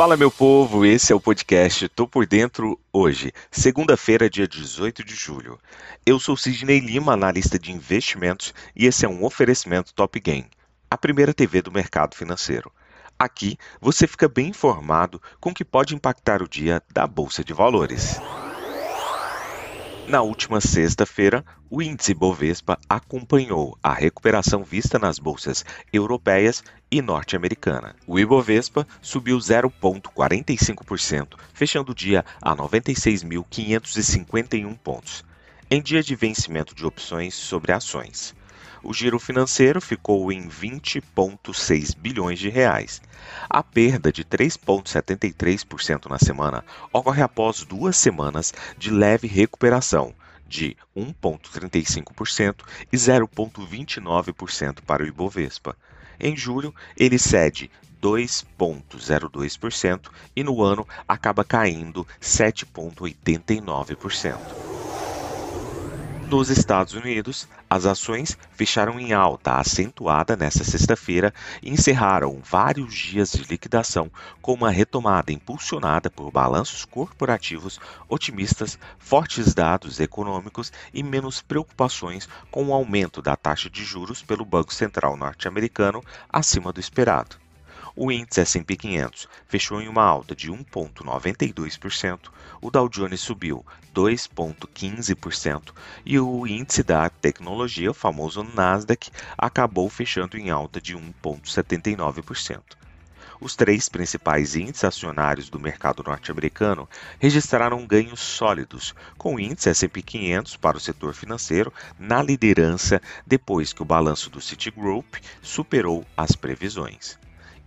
Fala, meu povo, esse é o podcast Tô Por Dentro hoje, segunda-feira, dia 18 de julho. Eu sou Sidney Lima, analista de investimentos, e esse é um oferecimento Top Game, a primeira TV do mercado financeiro. Aqui você fica bem informado com o que pode impactar o dia da Bolsa de Valores. Na última sexta-feira, o índice Bovespa acompanhou a recuperação vista nas bolsas europeias e norte-americana. O Ibovespa subiu 0,45%, fechando o dia a 96.551 pontos, em dia de vencimento de opções sobre ações o giro financeiro ficou em 20,6 bilhões de reais. A perda de 3,73% na semana ocorre após duas semanas de leve recuperação, de 1,35% e 0,29% para o Ibovespa. Em julho, ele cede 2,02% e no ano acaba caindo 7,89%. Nos Estados Unidos, as ações fecharam em alta acentuada nesta sexta-feira e encerraram vários dias de liquidação com uma retomada impulsionada por balanços corporativos otimistas, fortes dados econômicos e menos preocupações com o aumento da taxa de juros pelo Banco Central norte-americano acima do esperado. O índice S&P 500 fechou em uma alta de 1,92%, o Dow Jones subiu 2,15% e o índice da tecnologia, o famoso Nasdaq, acabou fechando em alta de 1,79%. Os três principais índices acionários do mercado norte-americano registraram ganhos sólidos, com o índice S&P 500 para o setor financeiro na liderança depois que o balanço do Citigroup superou as previsões.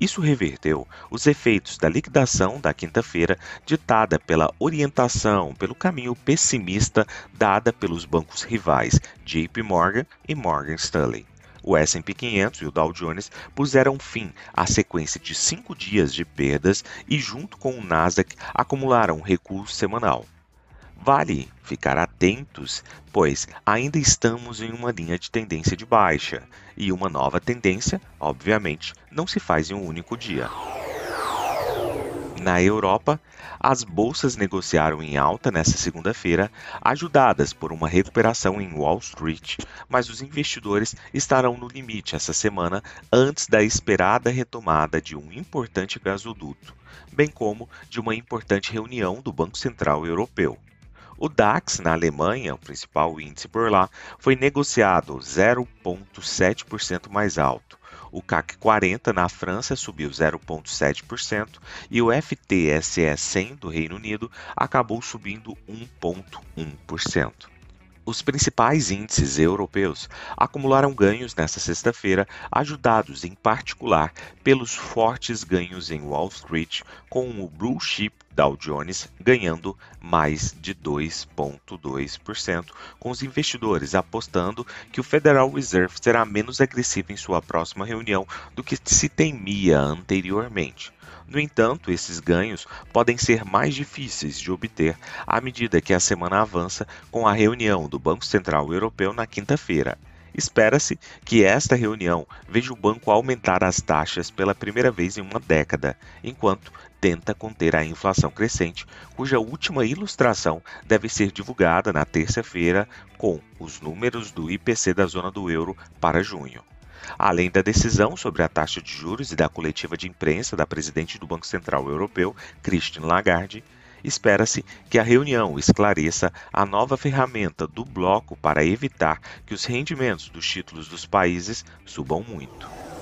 Isso reverteu os efeitos da liquidação da quinta-feira, ditada pela orientação pelo caminho pessimista dada pelos bancos rivais JP Morgan e Morgan Stanley. O S&P 500 e o Dow Jones puseram fim à sequência de cinco dias de perdas e, junto com o Nasdaq, acumularam um recuo semanal. Vale ficar atentos, pois ainda estamos em uma linha de tendência de baixa, e uma nova tendência, obviamente, não se faz em um único dia. Na Europa, as bolsas negociaram em alta nesta segunda-feira, ajudadas por uma recuperação em Wall Street, mas os investidores estarão no limite essa semana antes da esperada retomada de um importante gasoduto, bem como de uma importante reunião do Banco Central Europeu. O DAX na Alemanha, o principal índice por lá, foi negociado 0,7% mais alto. O CAC 40 na França subiu 0,7% e o FTSE 100 do Reino Unido acabou subindo 1,1%. Os principais índices europeus acumularam ganhos nesta sexta-feira, ajudados em particular pelos fortes ganhos em Wall Street, com o Blue Chip Dow Jones ganhando mais de 2,2%, com os investidores apostando que o Federal Reserve será menos agressivo em sua próxima reunião do que se temia anteriormente. No entanto, esses ganhos podem ser mais difíceis de obter à medida que a semana avança com a reunião do Banco Central Europeu na quinta-feira. Espera-se que esta reunião veja o banco aumentar as taxas pela primeira vez em uma década, enquanto tenta conter a inflação crescente, cuja última ilustração deve ser divulgada na terça-feira com os números do IPC da zona do euro para junho. Além da decisão sobre a taxa de juros e da coletiva de imprensa da presidente do Banco Central Europeu, Christine Lagarde, espera-se que a reunião esclareça a nova ferramenta do bloco para evitar que os rendimentos dos títulos dos países subam muito.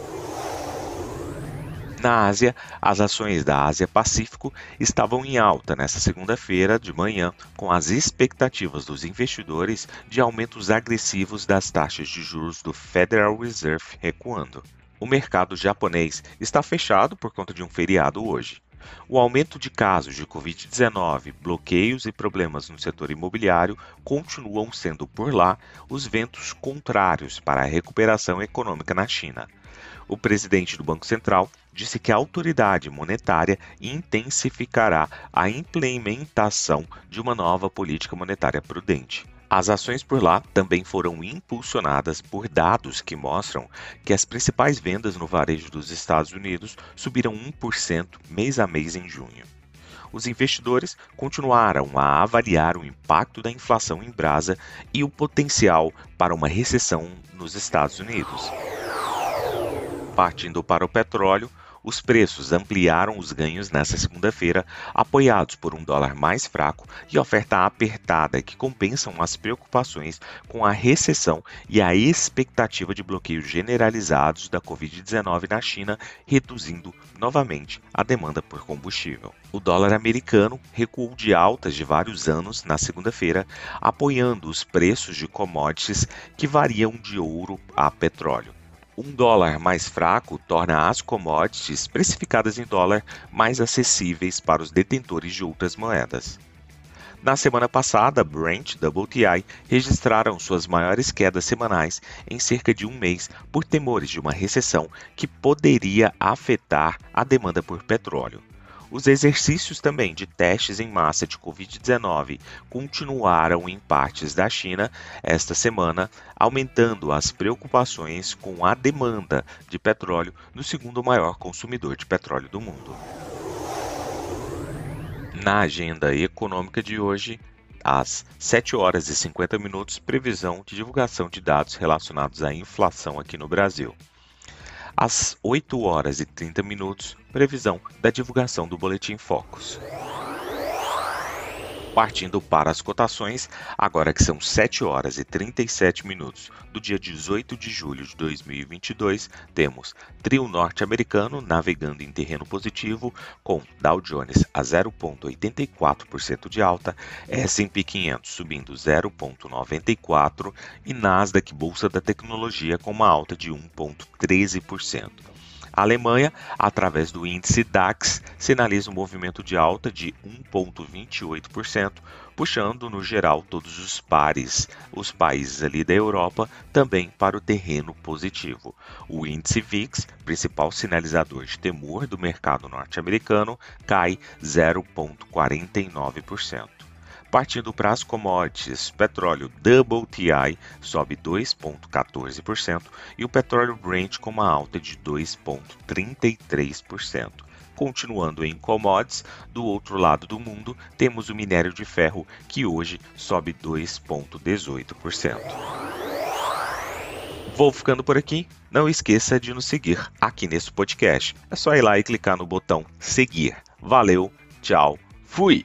Na Ásia, as ações da Ásia Pacífico estavam em alta nesta segunda-feira de manhã, com as expectativas dos investidores de aumentos agressivos das taxas de juros do Federal Reserve recuando. O mercado japonês está fechado por conta de um feriado hoje. O aumento de casos de Covid-19, bloqueios e problemas no setor imobiliário continuam sendo por lá os ventos contrários para a recuperação econômica na China. O presidente do Banco Central disse que a autoridade monetária intensificará a implementação de uma nova política monetária prudente. As ações por lá também foram impulsionadas por dados que mostram que as principais vendas no varejo dos Estados Unidos subiram 1% mês a mês em junho. Os investidores continuaram a avaliar o impacto da inflação em brasa e o potencial para uma recessão nos Estados Unidos. Partindo para o petróleo, os preços ampliaram os ganhos nesta segunda-feira, apoiados por um dólar mais fraco e oferta apertada que compensam as preocupações com a recessão e a expectativa de bloqueios generalizados da Covid-19 na China, reduzindo novamente a demanda por combustível. O dólar americano recuou de altas de vários anos na segunda-feira, apoiando os preços de commodities que variam de ouro a petróleo. Um dólar mais fraco torna as commodities precificadas em dólar mais acessíveis para os detentores de outras moedas. Na semana passada, Brent e WTI registraram suas maiores quedas semanais em cerca de um mês por temores de uma recessão que poderia afetar a demanda por petróleo. Os exercícios também de testes em massa de Covid-19 continuaram em partes da China esta semana, aumentando as preocupações com a demanda de petróleo no segundo maior consumidor de petróleo do mundo. Na agenda econômica de hoje, às 7 horas e 50 minutos, previsão de divulgação de dados relacionados à inflação aqui no Brasil. Às 8 horas e 30 minutos, previsão da divulgação do Boletim Focus. Partindo para as cotações, agora que são 7 horas e 37 minutos do dia 18 de julho de 2022, temos trio norte-americano navegando em terreno positivo, com Dow Jones a 0,84% de alta, S&P 500 subindo 0,94% e Nasdaq Bolsa da Tecnologia com uma alta de 1,13%. A Alemanha, através do índice DAX, sinaliza um movimento de alta de 1,28%, puxando no geral todos os pares, os países ali da Europa, também para o terreno positivo. O índice VIX, principal sinalizador de temor do mercado norte-americano, cai 0,49%. Partindo para as commodities, petróleo WTI sobe 2,14% e o petróleo Brent com uma alta de 2,33%. Continuando em commodities, do outro lado do mundo, temos o minério de ferro, que hoje sobe 2,18%. Vou ficando por aqui. Não esqueça de nos seguir aqui nesse podcast. É só ir lá e clicar no botão seguir. Valeu, tchau, fui!